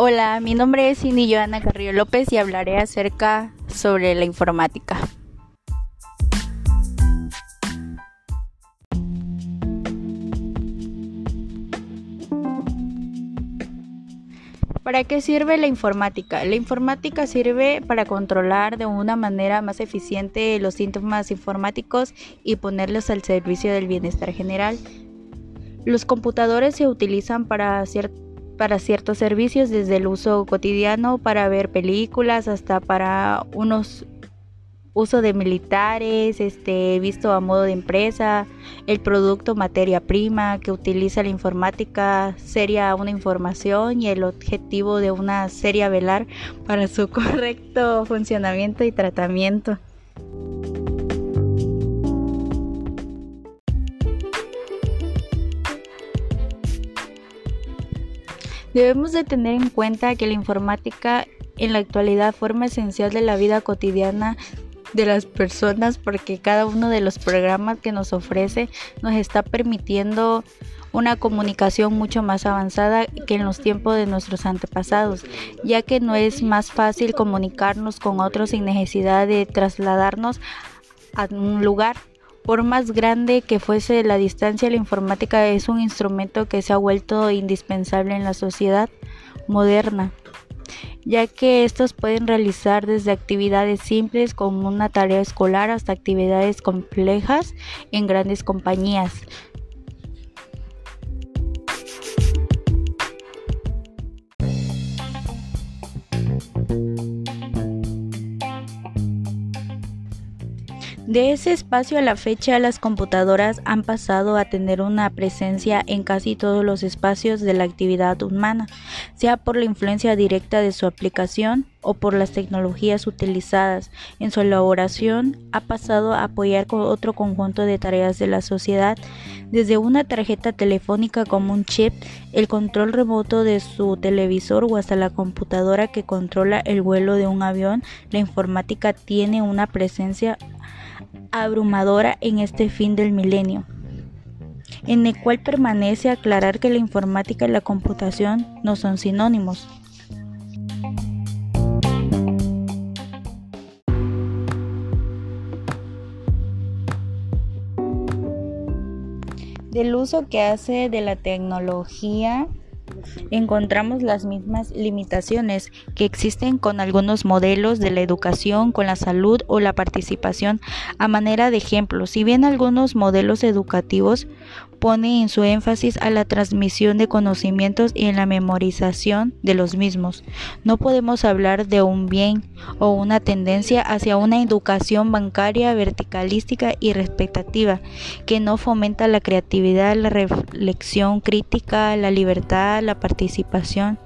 Hola, mi nombre es Cindy Joana Carrillo López y hablaré acerca sobre la informática. ¿Para qué sirve la informática? La informática sirve para controlar de una manera más eficiente los síntomas informáticos y ponerlos al servicio del bienestar general. Los computadores se utilizan para ciertos para ciertos servicios, desde el uso cotidiano para ver películas hasta para unos uso de militares, este visto a modo de empresa, el producto materia prima que utiliza la informática sería una información y el objetivo de una serie velar para su correcto funcionamiento y tratamiento. Debemos de tener en cuenta que la informática en la actualidad forma esencial de la vida cotidiana de las personas porque cada uno de los programas que nos ofrece nos está permitiendo una comunicación mucho más avanzada que en los tiempos de nuestros antepasados, ya que no es más fácil comunicarnos con otros sin necesidad de trasladarnos a un lugar. Por más grande que fuese la distancia, la informática es un instrumento que se ha vuelto indispensable en la sociedad moderna, ya que estos pueden realizar desde actividades simples como una tarea escolar hasta actividades complejas en grandes compañías. De ese espacio a la fecha, las computadoras han pasado a tener una presencia en casi todos los espacios de la actividad humana, sea por la influencia directa de su aplicación o por las tecnologías utilizadas. En su elaboración, ha pasado a apoyar con otro conjunto de tareas de la sociedad, desde una tarjeta telefónica como un chip, el control remoto de su televisor o hasta la computadora que controla el vuelo de un avión, la informática tiene una presencia abrumadora en este fin del milenio, en el cual permanece aclarar que la informática y la computación no son sinónimos. Del uso que hace de la tecnología encontramos las mismas limitaciones que existen con algunos modelos de la educación, con la salud o la participación. A manera de ejemplo, si bien algunos modelos educativos pone en su énfasis a la transmisión de conocimientos y en la memorización de los mismos. No podemos hablar de un bien o una tendencia hacia una educación bancaria verticalística y respectativa que no fomenta la creatividad, la reflexión crítica, la libertad, la participación.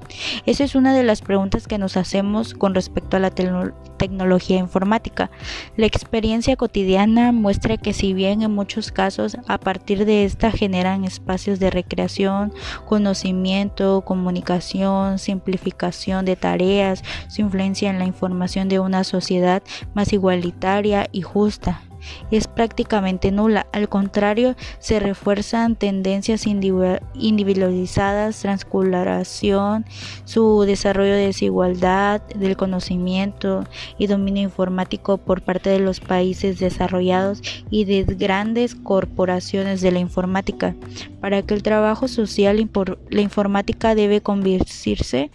Esa es una de las preguntas que nos hacemos con respecto a la tecnología informática. La experiencia cotidiana muestra que si bien en muchos casos a partir de esta generan espacios de recreación, conocimiento, comunicación, simplificación de tareas, su influencia en la información de una sociedad más igualitaria y justa es prácticamente nula. Al contrario, se refuerzan tendencias individualizadas, transculación, su desarrollo de desigualdad del conocimiento y dominio informático por parte de los países desarrollados y de grandes corporaciones de la informática. Para que el trabajo social, la informática debe convertirse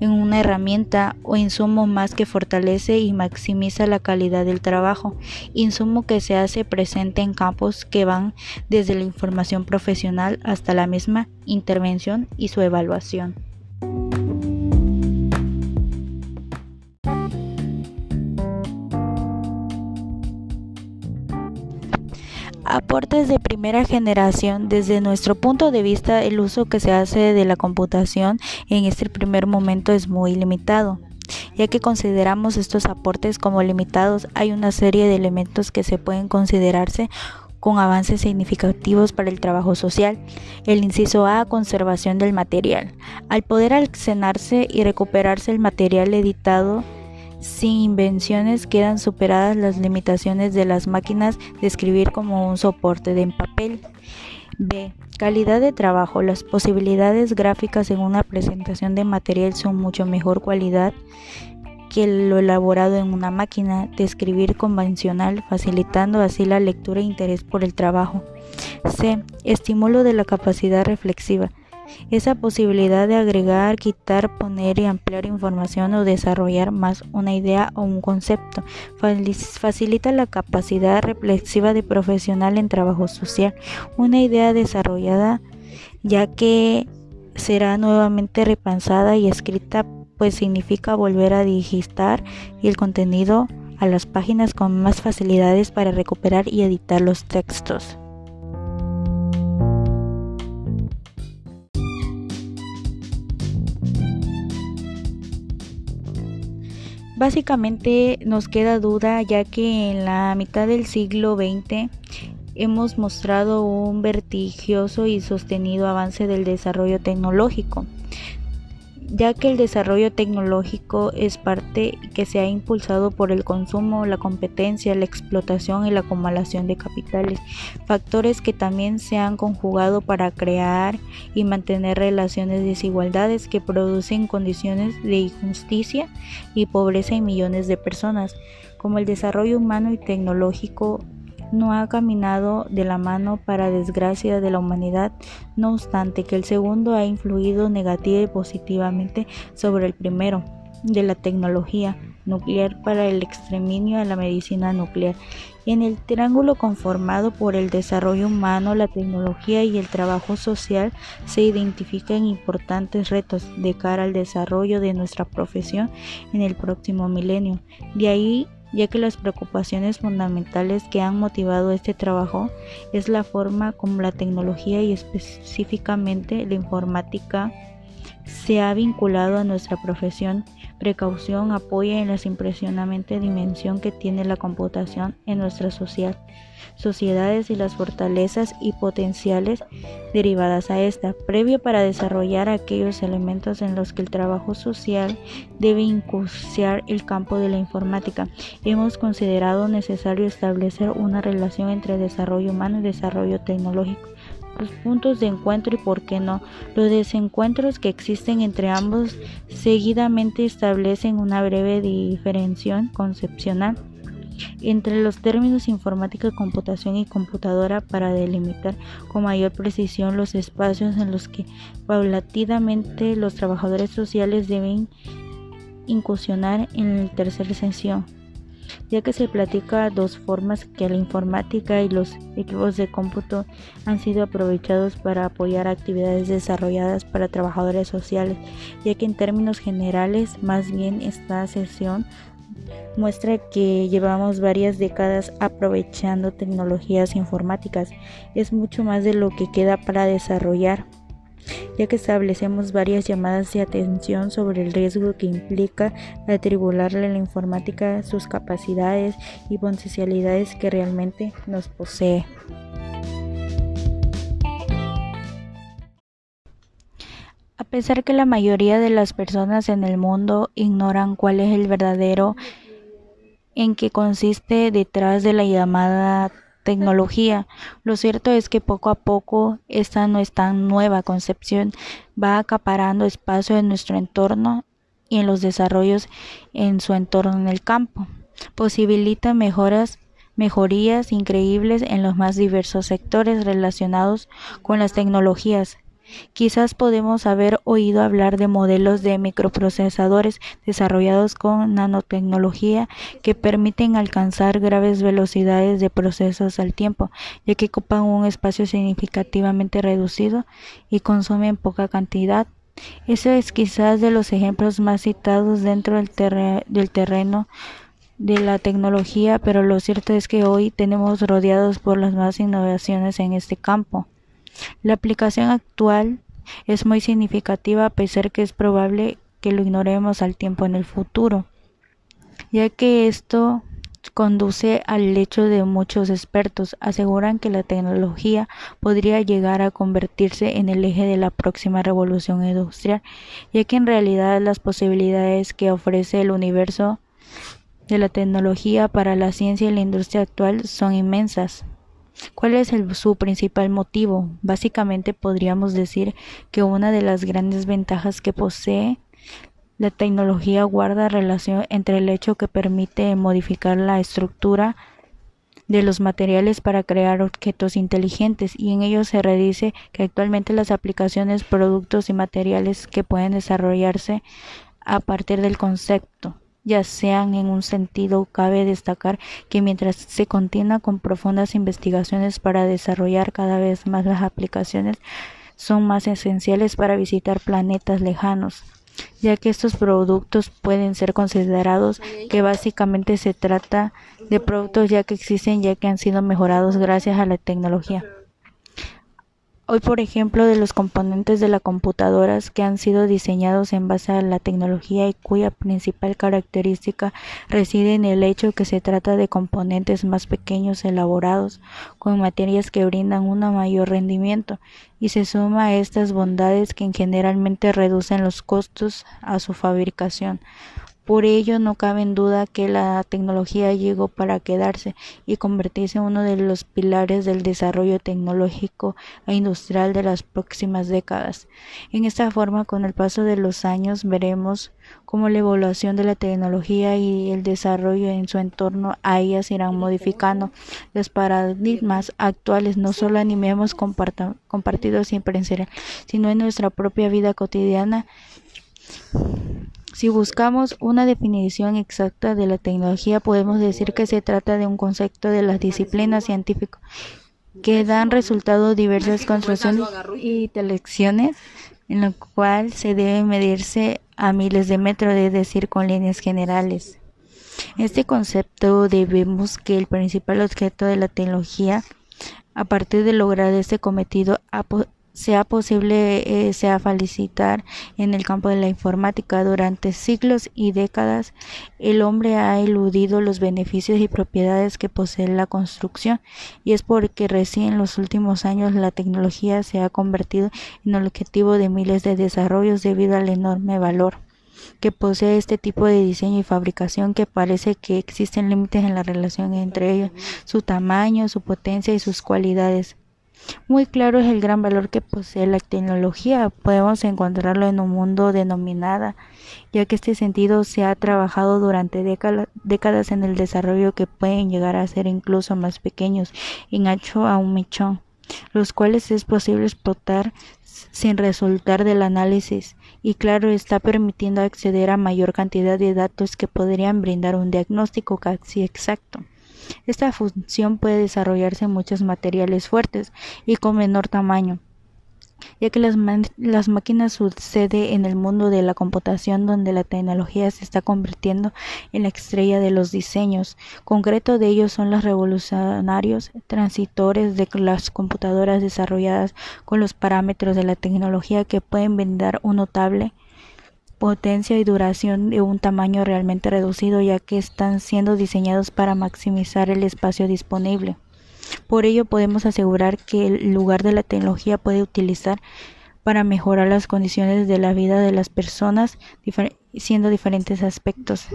en una herramienta o insumo más que fortalece y maximiza la calidad del trabajo, insumo que se hace presente en campos que van desde la información profesional hasta la misma intervención y su evaluación. Aportes de primera generación. Desde nuestro punto de vista, el uso que se hace de la computación en este primer momento es muy limitado. Ya que consideramos estos aportes como limitados, hay una serie de elementos que se pueden considerarse con avances significativos para el trabajo social. El inciso A, conservación del material. Al poder almacenarse y recuperarse el material editado, sin invenciones quedan superadas las limitaciones de las máquinas de escribir como un soporte de papel. B. Calidad de trabajo. Las posibilidades gráficas en una presentación de material son mucho mejor cualidad que lo elaborado en una máquina de escribir convencional, facilitando así la lectura e interés por el trabajo. C. Estímulo de la capacidad reflexiva. Esa posibilidad de agregar, quitar, poner y ampliar información o desarrollar más una idea o un concepto facilita la capacidad reflexiva de profesional en trabajo social. Una idea desarrollada ya que será nuevamente repensada y escrita pues significa volver a digitar el contenido a las páginas con más facilidades para recuperar y editar los textos. Básicamente nos queda duda ya que en la mitad del siglo XX hemos mostrado un vertigioso y sostenido avance del desarrollo tecnológico ya que el desarrollo tecnológico es parte que se ha impulsado por el consumo, la competencia, la explotación y la acumulación de capitales, factores que también se han conjugado para crear y mantener relaciones de desigualdades que producen condiciones de injusticia y pobreza en millones de personas, como el desarrollo humano y tecnológico no ha caminado de la mano para desgracia de la humanidad, no obstante que el segundo ha influido negativa y positivamente sobre el primero, de la tecnología nuclear para el exterminio de la medicina nuclear. En el triángulo conformado por el desarrollo humano, la tecnología y el trabajo social se identifican importantes retos de cara al desarrollo de nuestra profesión en el próximo milenio. De ahí ya que las preocupaciones fundamentales que han motivado este trabajo es la forma como la tecnología y específicamente la informática se ha vinculado a nuestra profesión. Precaución apoya en la impresionante dimensión que tiene la computación en nuestra sociedad sociedades y las fortalezas y potenciales derivadas a esta, previo para desarrollar aquellos elementos en los que el trabajo social debe incursiar el campo de la informática. Hemos considerado necesario establecer una relación entre desarrollo humano y desarrollo tecnológico los puntos de encuentro y por qué no. Los desencuentros que existen entre ambos seguidamente establecen una breve diferenciación concepcional entre los términos informática, computación y computadora para delimitar con mayor precisión los espacios en los que paulatinamente los trabajadores sociales deben incursionar en la tercera sesión ya que se platica dos formas que la informática y los equipos de cómputo han sido aprovechados para apoyar actividades desarrolladas para trabajadores sociales, ya que en términos generales más bien esta sesión muestra que llevamos varias décadas aprovechando tecnologías informáticas. Es mucho más de lo que queda para desarrollar, ya que establecemos varias llamadas de atención sobre el riesgo que implica atribuirle a la informática sus capacidades y potencialidades que realmente nos posee. A pesar que la mayoría de las personas en el mundo ignoran cuál es el verdadero en qué consiste detrás de la llamada tecnología. Lo cierto es que poco a poco esta no es tan nueva concepción va acaparando espacio en nuestro entorno y en los desarrollos en su entorno en el campo. Posibilita mejoras mejorías increíbles en los más diversos sectores relacionados con las tecnologías, Quizás podemos haber oído hablar de modelos de microprocesadores desarrollados con nanotecnología que permiten alcanzar graves velocidades de procesos al tiempo, ya que ocupan un espacio significativamente reducido y consumen poca cantidad. Eso es quizás de los ejemplos más citados dentro del, del terreno de la tecnología, pero lo cierto es que hoy tenemos rodeados por las más innovaciones en este campo. La aplicación actual es muy significativa a pesar que es probable que lo ignoremos al tiempo en el futuro, ya que esto conduce al hecho de muchos expertos aseguran que la tecnología podría llegar a convertirse en el eje de la próxima revolución industrial, ya que en realidad las posibilidades que ofrece el universo de la tecnología para la ciencia y la industria actual son inmensas. ¿Cuál es su principal motivo? Básicamente podríamos decir que una de las grandes ventajas que posee la tecnología guarda relación entre el hecho que permite modificar la estructura de los materiales para crear objetos inteligentes y en ello se redice que actualmente las aplicaciones, productos y materiales que pueden desarrollarse a partir del concepto ya sean en un sentido, cabe destacar que mientras se continúa con profundas investigaciones para desarrollar cada vez más las aplicaciones, son más esenciales para visitar planetas lejanos, ya que estos productos pueden ser considerados que básicamente se trata de productos ya que existen ya que han sido mejorados gracias a la tecnología. Hoy, por ejemplo, de los componentes de las computadoras que han sido diseñados en base a la tecnología y cuya principal característica reside en el hecho que se trata de componentes más pequeños elaborados con materias que brindan un mayor rendimiento y se suma a estas bondades que generalmente reducen los costos a su fabricación. Por ello, no cabe en duda que la tecnología llegó para quedarse y convertirse en uno de los pilares del desarrollo tecnológico e industrial de las próximas décadas. En esta forma, con el paso de los años, veremos cómo la evolución de la tecnología y el desarrollo en su entorno a ellas irán modificando los paradigmas actuales, no solo a niveles compartidos siempre en sino en nuestra propia vida cotidiana si buscamos una definición exacta de la tecnología, podemos decir que se trata de un concepto de las disciplinas científicas que dan resultado diversas construcciones y intelecciones en lo cual se debe medirse a miles de metros, es decir, con líneas generales. Este concepto debemos que el principal objeto de la tecnología, a partir de lograr este cometido, sea posible eh, sea felicitar en el campo de la informática durante siglos y décadas el hombre ha eludido los beneficios y propiedades que posee la construcción y es porque recién en los últimos años la tecnología se ha convertido en el objetivo de miles de desarrollos debido al enorme valor que posee este tipo de diseño y fabricación que parece que existen límites en la relación entre ellos, su tamaño, su potencia y sus cualidades. Muy claro es el gran valor que posee la tecnología. Podemos encontrarlo en un mundo denominada, ya que este sentido se ha trabajado durante décadas en el desarrollo que pueden llegar a ser incluso más pequeños, en ancho a un mechón, los cuales es posible explotar sin resultar del análisis y claro está permitiendo acceder a mayor cantidad de datos que podrían brindar un diagnóstico casi exacto. Esta función puede desarrollarse en muchos materiales fuertes y con menor tamaño, ya que las, máquinas sucede en el mundo de la computación donde la tecnología se está convirtiendo en la estrella de los diseños. Concreto de ellos son los revolucionarios transitores de las computadoras desarrolladas con los parámetros de la tecnología que pueden brindar un notable potencia y duración de un tamaño realmente reducido ya que están siendo diseñados para maximizar el espacio disponible. Por ello podemos asegurar que el lugar de la tecnología puede utilizar para mejorar las condiciones de la vida de las personas siendo diferentes aspectos.